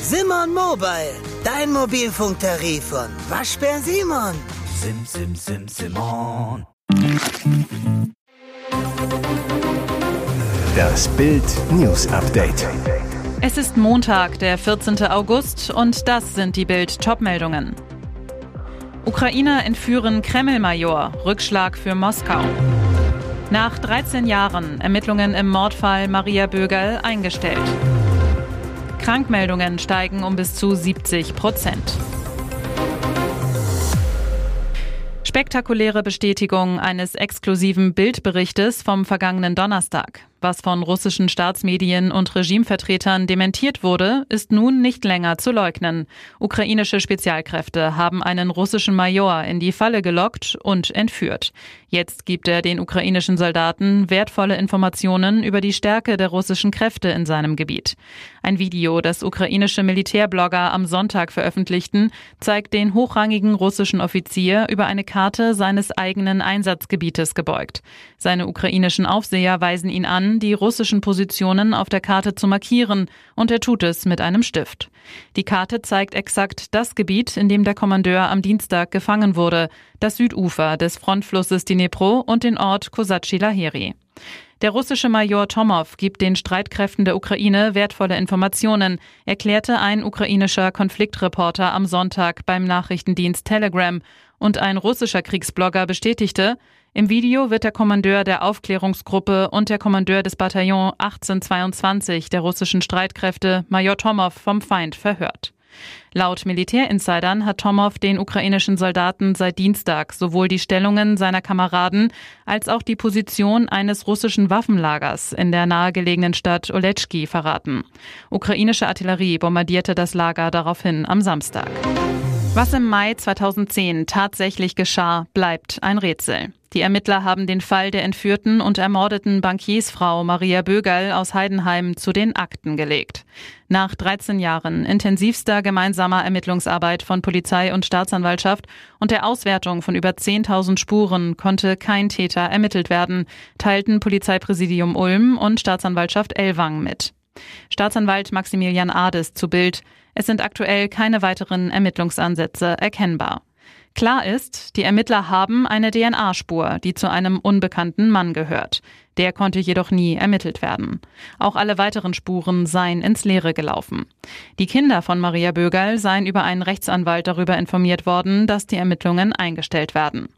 Simon Mobile, dein Mobilfunktarif von Waschbär Simon. Sim, sim, sim, Simon. Das Bild News Update. Es ist Montag, der 14. August und das sind die Bild Topmeldungen. Ukrainer entführen Kreml-Major, Rückschlag für Moskau. Nach 13 Jahren Ermittlungen im Mordfall Maria Bögerl eingestellt. Krankmeldungen steigen um bis zu 70 Prozent. Spektakuläre Bestätigung eines exklusiven Bildberichtes vom vergangenen Donnerstag. Was von russischen Staatsmedien und Regimevertretern dementiert wurde, ist nun nicht länger zu leugnen. Ukrainische Spezialkräfte haben einen russischen Major in die Falle gelockt und entführt. Jetzt gibt er den ukrainischen Soldaten wertvolle Informationen über die Stärke der russischen Kräfte in seinem Gebiet. Ein Video, das ukrainische Militärblogger am Sonntag veröffentlichten, zeigt den hochrangigen russischen Offizier über eine Karte seines eigenen Einsatzgebietes gebeugt. Seine ukrainischen Aufseher weisen ihn an, die russischen Positionen auf der Karte zu markieren, und er tut es mit einem Stift. Die Karte zeigt exakt das Gebiet, in dem der Kommandeur am Dienstag gefangen wurde, das Südufer des Frontflusses Dnipro und den Ort Kosatschi-Laheri. Der russische Major Tomov gibt den Streitkräften der Ukraine wertvolle Informationen, erklärte ein ukrainischer Konfliktreporter am Sonntag beim Nachrichtendienst Telegram. Und ein russischer Kriegsblogger bestätigte, im Video wird der Kommandeur der Aufklärungsgruppe und der Kommandeur des Bataillons 1822 der russischen Streitkräfte, Major Tomov, vom Feind verhört. Laut Militärinsidern hat Tomov den ukrainischen Soldaten seit Dienstag sowohl die Stellungen seiner Kameraden als auch die Position eines russischen Waffenlagers in der nahegelegenen Stadt Oletschki verraten. Ukrainische Artillerie bombardierte das Lager daraufhin am Samstag. Was im Mai 2010 tatsächlich geschah, bleibt ein Rätsel. Die Ermittler haben den Fall der entführten und ermordeten Bankiersfrau Maria Bögerl aus Heidenheim zu den Akten gelegt. Nach 13 Jahren intensivster gemeinsamer Ermittlungsarbeit von Polizei und Staatsanwaltschaft und der Auswertung von über 10.000 Spuren konnte kein Täter ermittelt werden, teilten Polizeipräsidium Ulm und Staatsanwaltschaft Ellwang mit. Staatsanwalt Maximilian Ades zu Bild. Es sind aktuell keine weiteren Ermittlungsansätze erkennbar. Klar ist, die Ermittler haben eine DNA-Spur, die zu einem unbekannten Mann gehört. Der konnte jedoch nie ermittelt werden. Auch alle weiteren Spuren seien ins Leere gelaufen. Die Kinder von Maria Bögerl seien über einen Rechtsanwalt darüber informiert worden, dass die Ermittlungen eingestellt werden.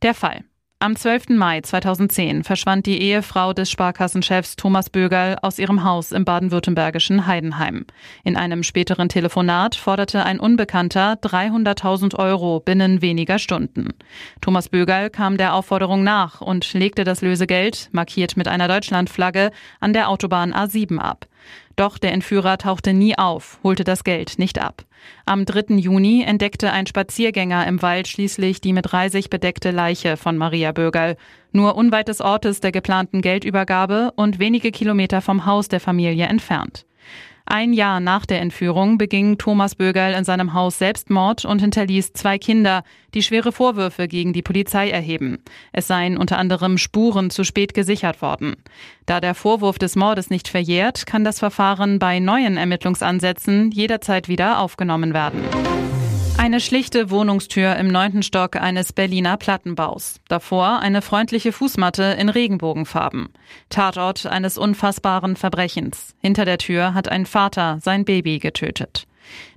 Der Fall. Am 12. Mai 2010 verschwand die Ehefrau des Sparkassenchefs Thomas Bögerl aus ihrem Haus im baden-württembergischen Heidenheim. In einem späteren Telefonat forderte ein Unbekannter 300.000 Euro binnen weniger Stunden. Thomas Bögerl kam der Aufforderung nach und legte das Lösegeld, markiert mit einer Deutschlandflagge, an der Autobahn A7 ab. Doch der Entführer tauchte nie auf, holte das Geld nicht ab. Am 3. Juni entdeckte ein Spaziergänger im Wald schließlich die mit Reisig bedeckte Leiche von Maria Bögerl, nur unweit des Ortes der geplanten Geldübergabe und wenige Kilometer vom Haus der Familie entfernt. Ein Jahr nach der Entführung beging Thomas Bögerl in seinem Haus Selbstmord und hinterließ zwei Kinder, die schwere Vorwürfe gegen die Polizei erheben. Es seien unter anderem Spuren zu spät gesichert worden. Da der Vorwurf des Mordes nicht verjährt, kann das Verfahren bei neuen Ermittlungsansätzen jederzeit wieder aufgenommen werden. Eine schlichte Wohnungstür im neunten Stock eines Berliner Plattenbaus. Davor eine freundliche Fußmatte in Regenbogenfarben. Tatort eines unfassbaren Verbrechens. Hinter der Tür hat ein Vater sein Baby getötet.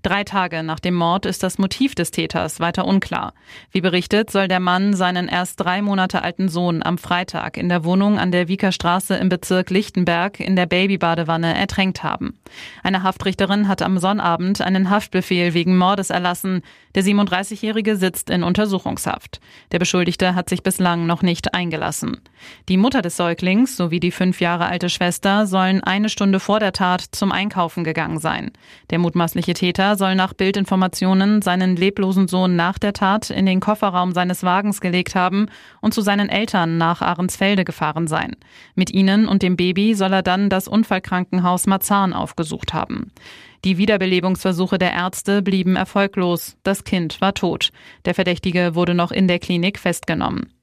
Drei Tage nach dem Mord ist das Motiv des Täters weiter unklar. Wie berichtet, soll der Mann seinen erst drei Monate alten Sohn am Freitag in der Wohnung an der Wieker Straße im Bezirk Lichtenberg in der Babybadewanne ertränkt haben. Eine Haftrichterin hat am Sonnabend einen Haftbefehl wegen Mordes erlassen. Der 37-Jährige sitzt in Untersuchungshaft. Der Beschuldigte hat sich bislang noch nicht eingelassen. Die Mutter des Säuglings sowie die fünf Jahre alte Schwester sollen eine Stunde vor der Tat zum Einkaufen gegangen sein. Der mutmaßliche Täter soll nach Bildinformationen seinen leblosen Sohn nach der Tat in den Kofferraum seines Wagens gelegt haben und zu seinen Eltern nach Ahrensfelde gefahren sein. Mit ihnen und dem Baby soll er dann das Unfallkrankenhaus Marzahn aufgesucht haben. Die Wiederbelebungsversuche der Ärzte blieben erfolglos. Das Kind war tot. Der Verdächtige wurde noch in der Klinik festgenommen.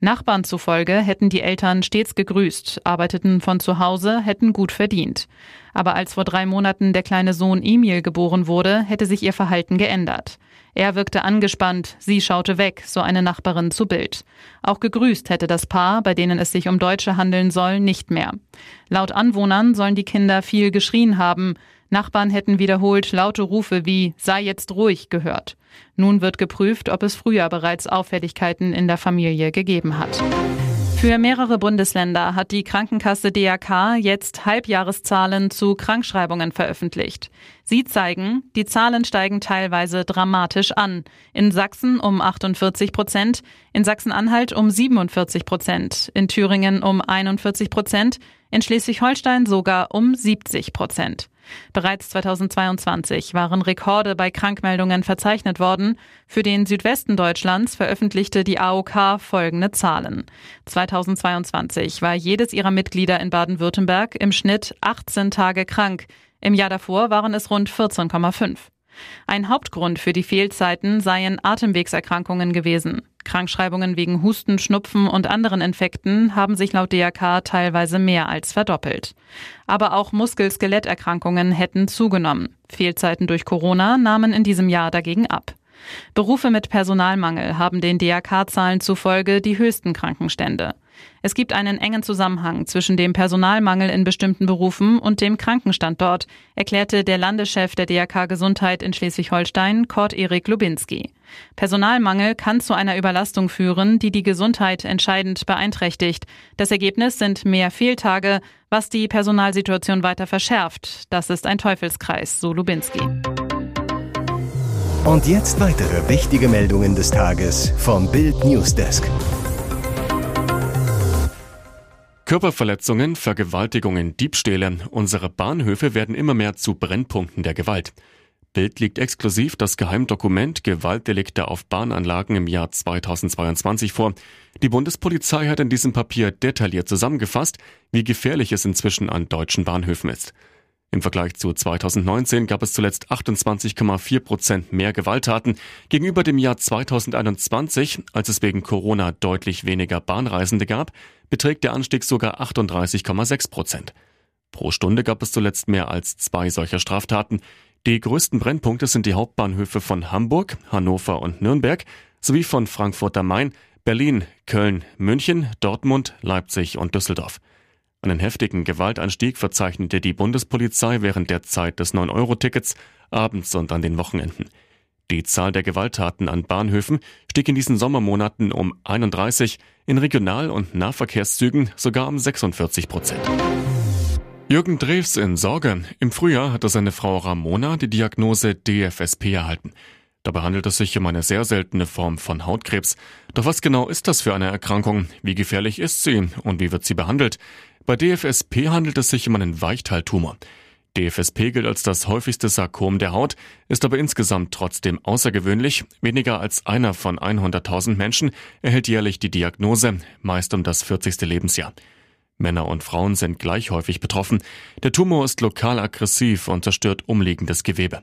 Nachbarn zufolge hätten die Eltern stets gegrüßt, arbeiteten von zu Hause, hätten gut verdient. Aber als vor drei Monaten der kleine Sohn Emil geboren wurde, hätte sich ihr Verhalten geändert. Er wirkte angespannt, sie schaute weg, so eine Nachbarin zu Bild. Auch gegrüßt hätte das Paar, bei denen es sich um Deutsche handeln soll, nicht mehr. Laut Anwohnern sollen die Kinder viel geschrien haben. Nachbarn hätten wiederholt laute Rufe wie sei jetzt ruhig gehört. Nun wird geprüft, ob es früher bereits Auffälligkeiten in der Familie gegeben hat. Für mehrere Bundesländer hat die Krankenkasse DRK jetzt Halbjahreszahlen zu Krankschreibungen veröffentlicht. Sie zeigen, die Zahlen steigen teilweise dramatisch an. In Sachsen um 48 Prozent, in Sachsen-Anhalt um 47 Prozent, in Thüringen um 41 Prozent, in Schleswig-Holstein sogar um 70 Prozent. Bereits 2022 waren Rekorde bei Krankmeldungen verzeichnet worden. Für den Südwesten Deutschlands veröffentlichte die AOK folgende Zahlen. 2022 war jedes ihrer Mitglieder in Baden-Württemberg im Schnitt 18 Tage krank. Im Jahr davor waren es rund 14,5. Ein Hauptgrund für die Fehlzeiten seien Atemwegserkrankungen gewesen. Krankschreibungen wegen Husten, Schnupfen und anderen Infekten haben sich laut DRK teilweise mehr als verdoppelt. Aber auch Muskel-Skeletterkrankungen hätten zugenommen. Fehlzeiten durch Corona nahmen in diesem Jahr dagegen ab. Berufe mit Personalmangel haben den DRK-Zahlen zufolge die höchsten Krankenstände. Es gibt einen engen Zusammenhang zwischen dem Personalmangel in bestimmten Berufen und dem Krankenstand dort, erklärte der Landeschef der DRK Gesundheit in Schleswig-Holstein, Kurt Erik Lubinski. Personalmangel kann zu einer Überlastung führen, die die Gesundheit entscheidend beeinträchtigt. Das Ergebnis sind mehr Fehltage, was die Personalsituation weiter verschärft. Das ist ein Teufelskreis, so Lubinski. Und jetzt weitere wichtige Meldungen des Tages vom Bild Newsdesk. Körperverletzungen, Vergewaltigungen, Diebstähle. Unsere Bahnhöfe werden immer mehr zu Brennpunkten der Gewalt. Bild liegt exklusiv das Geheimdokument Gewaltdelikte auf Bahnanlagen im Jahr 2022 vor. Die Bundespolizei hat in diesem Papier detailliert zusammengefasst, wie gefährlich es inzwischen an deutschen Bahnhöfen ist. Im Vergleich zu 2019 gab es zuletzt 28,4 Prozent mehr Gewalttaten gegenüber dem Jahr 2021, als es wegen Corona deutlich weniger Bahnreisende gab, beträgt der Anstieg sogar 38,6 Prozent. Pro Stunde gab es zuletzt mehr als zwei solcher Straftaten. Die größten Brennpunkte sind die Hauptbahnhöfe von Hamburg, Hannover und Nürnberg sowie von Frankfurt am Main, Berlin, Köln, München, Dortmund, Leipzig und Düsseldorf. Einen heftigen Gewaltanstieg verzeichnete die Bundespolizei während der Zeit des 9-Euro-Tickets abends und an den Wochenenden. Die Zahl der Gewalttaten an Bahnhöfen stieg in diesen Sommermonaten um 31, in Regional- und Nahverkehrszügen sogar um 46 Prozent. Jürgen Drews in Sorge. Im Frühjahr hatte seine Frau Ramona die Diagnose DFSP erhalten. Dabei handelt es sich um eine sehr seltene Form von Hautkrebs. Doch was genau ist das für eine Erkrankung? Wie gefährlich ist sie und wie wird sie behandelt? Bei DFSP handelt es sich um einen Weichteiltumor. DFSP gilt als das häufigste Sarkom der Haut, ist aber insgesamt trotzdem außergewöhnlich. Weniger als einer von 100.000 Menschen erhält jährlich die Diagnose, meist um das 40. Lebensjahr. Männer und Frauen sind gleich häufig betroffen. Der Tumor ist lokal aggressiv und zerstört umliegendes Gewebe.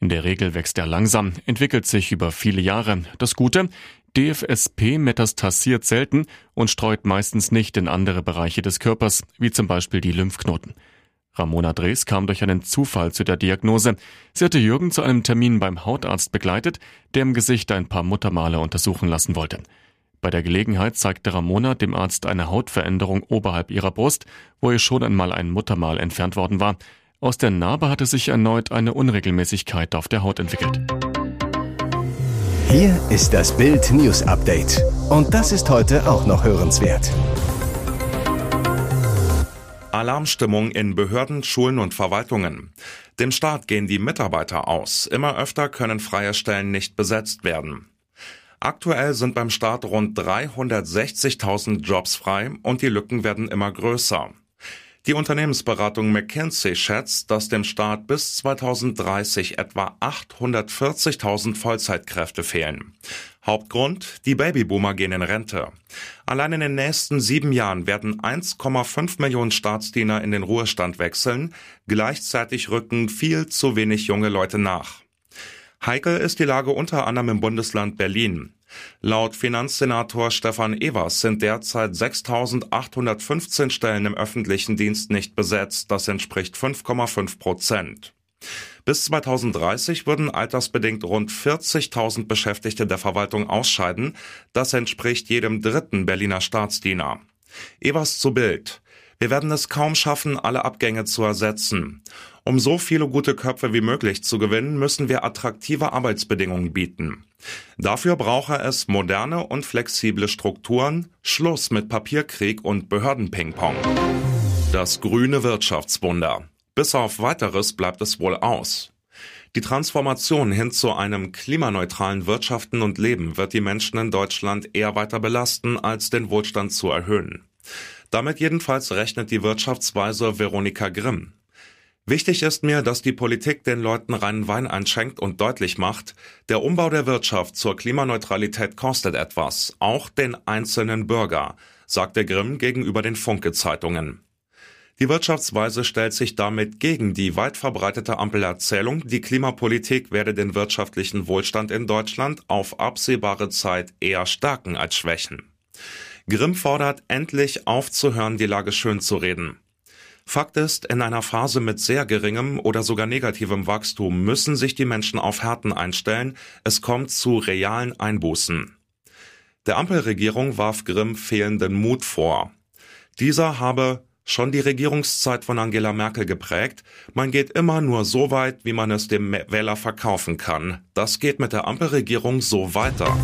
In der Regel wächst er langsam, entwickelt sich über viele Jahre. Das Gute, DFSP metastasiert selten und streut meistens nicht in andere Bereiche des Körpers, wie zum Beispiel die Lymphknoten. Ramona Drees kam durch einen Zufall zu der Diagnose. Sie hatte Jürgen zu einem Termin beim Hautarzt begleitet, der im Gesicht ein paar Muttermale untersuchen lassen wollte. Bei der Gelegenheit zeigte Ramona dem Arzt eine Hautveränderung oberhalb ihrer Brust, wo ihr schon einmal ein Muttermal entfernt worden war. Aus der Narbe hatte sich erneut eine Unregelmäßigkeit auf der Haut entwickelt. Hier ist das Bild News Update. Und das ist heute auch noch hörenswert. Alarmstimmung in Behörden, Schulen und Verwaltungen. Dem Staat gehen die Mitarbeiter aus. Immer öfter können freie Stellen nicht besetzt werden. Aktuell sind beim Staat rund 360.000 Jobs frei und die Lücken werden immer größer. Die Unternehmensberatung McKinsey schätzt, dass dem Staat bis 2030 etwa 840.000 Vollzeitkräfte fehlen. Hauptgrund, die Babyboomer gehen in Rente. Allein in den nächsten sieben Jahren werden 1,5 Millionen Staatsdiener in den Ruhestand wechseln. Gleichzeitig rücken viel zu wenig junge Leute nach. Heikel ist die Lage unter anderem im Bundesland Berlin. Laut Finanzsenator Stefan Evers sind derzeit 6.815 Stellen im öffentlichen Dienst nicht besetzt. Das entspricht 5,5 Prozent. Bis 2030 würden altersbedingt rund 40.000 Beschäftigte der Verwaltung ausscheiden. Das entspricht jedem dritten Berliner Staatsdiener. Evers zu Bild. Wir werden es kaum schaffen, alle Abgänge zu ersetzen. Um so viele gute Köpfe wie möglich zu gewinnen, müssen wir attraktive Arbeitsbedingungen bieten. Dafür brauche es moderne und flexible Strukturen, Schluss mit Papierkrieg und Behördenpingpong. Das grüne Wirtschaftswunder. Bis auf weiteres bleibt es wohl aus. Die Transformation hin zu einem klimaneutralen Wirtschaften und Leben wird die Menschen in Deutschland eher weiter belasten, als den Wohlstand zu erhöhen. Damit jedenfalls rechnet die Wirtschaftsweise Veronika Grimm. Wichtig ist mir, dass die Politik den Leuten reinen Wein einschenkt und deutlich macht, der Umbau der Wirtschaft zur Klimaneutralität kostet etwas, auch den einzelnen Bürger, sagte Grimm gegenüber den Funke-Zeitungen. Die Wirtschaftsweise stellt sich damit gegen die weit verbreitete Ampelerzählung, die Klimapolitik werde den wirtschaftlichen Wohlstand in Deutschland auf absehbare Zeit eher stärken als schwächen. Grimm fordert endlich aufzuhören, die Lage schön zu reden. Fakt ist, in einer Phase mit sehr geringem oder sogar negativem Wachstum müssen sich die Menschen auf Härten einstellen. Es kommt zu realen Einbußen. Der Ampelregierung warf Grimm fehlenden Mut vor. Dieser habe schon die Regierungszeit von Angela Merkel geprägt. Man geht immer nur so weit, wie man es dem Wähler verkaufen kann. Das geht mit der Ampelregierung so weiter.